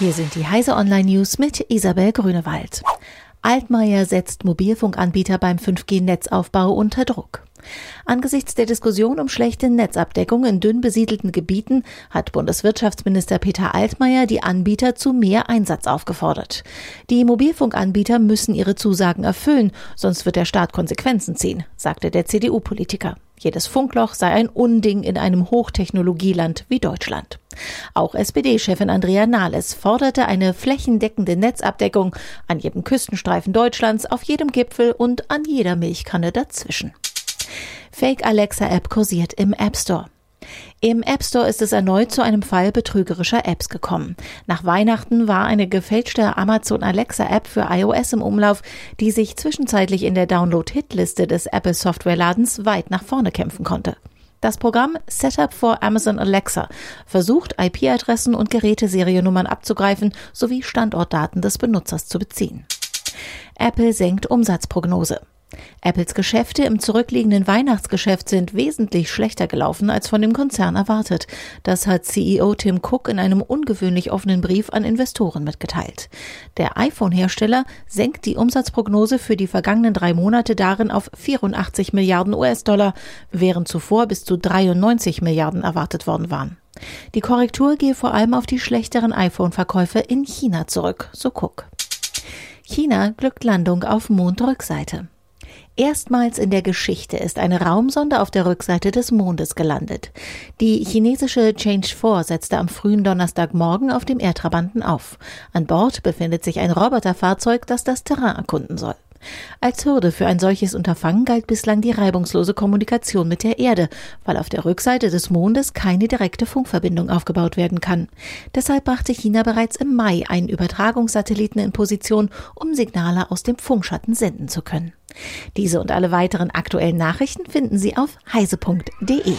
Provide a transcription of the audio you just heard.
Hier sind die Heise Online News mit Isabel Grünewald. Altmaier setzt Mobilfunkanbieter beim 5G-Netzaufbau unter Druck. Angesichts der Diskussion um schlechte Netzabdeckung in dünn besiedelten Gebieten hat Bundeswirtschaftsminister Peter Altmaier die Anbieter zu mehr Einsatz aufgefordert. Die Mobilfunkanbieter müssen ihre Zusagen erfüllen, sonst wird der Staat Konsequenzen ziehen, sagte der CDU-Politiker. Jedes Funkloch sei ein Unding in einem Hochtechnologieland wie Deutschland. Auch SPD-Chefin Andrea Nahles forderte eine flächendeckende Netzabdeckung an jedem Küstenstreifen Deutschlands, auf jedem Gipfel und an jeder Milchkanne dazwischen. Fake Alexa App kursiert im App Store. Im App Store ist es erneut zu einem Fall betrügerischer Apps gekommen. Nach Weihnachten war eine gefälschte Amazon Alexa App für iOS im Umlauf, die sich zwischenzeitlich in der Download-Hitliste des Apple Software-Ladens weit nach vorne kämpfen konnte. Das Programm Setup for Amazon Alexa versucht, IP-Adressen und Geräteseriennummern abzugreifen sowie Standortdaten des Benutzers zu beziehen. Apple senkt Umsatzprognose. Apples Geschäfte im zurückliegenden Weihnachtsgeschäft sind wesentlich schlechter gelaufen als von dem Konzern erwartet. Das hat CEO Tim Cook in einem ungewöhnlich offenen Brief an Investoren mitgeteilt. Der iPhone-Hersteller senkt die Umsatzprognose für die vergangenen drei Monate darin auf 84 Milliarden US-Dollar, während zuvor bis zu 93 Milliarden erwartet worden waren. Die Korrektur gehe vor allem auf die schlechteren iPhone-Verkäufe in China zurück, so Cook. China glückt Landung auf Mondrückseite. Erstmals in der Geschichte ist eine Raumsonde auf der Rückseite des Mondes gelandet. Die chinesische Change 4 setzte am frühen Donnerstagmorgen auf dem Erdtrabanten auf. An Bord befindet sich ein Roboterfahrzeug, das das Terrain erkunden soll. Als Hürde für ein solches Unterfangen galt bislang die reibungslose Kommunikation mit der Erde, weil auf der Rückseite des Mondes keine direkte Funkverbindung aufgebaut werden kann. Deshalb brachte China bereits im Mai einen Übertragungssatelliten in Position, um Signale aus dem Funkschatten senden zu können. Diese und alle weiteren aktuellen Nachrichten finden Sie auf heise.de.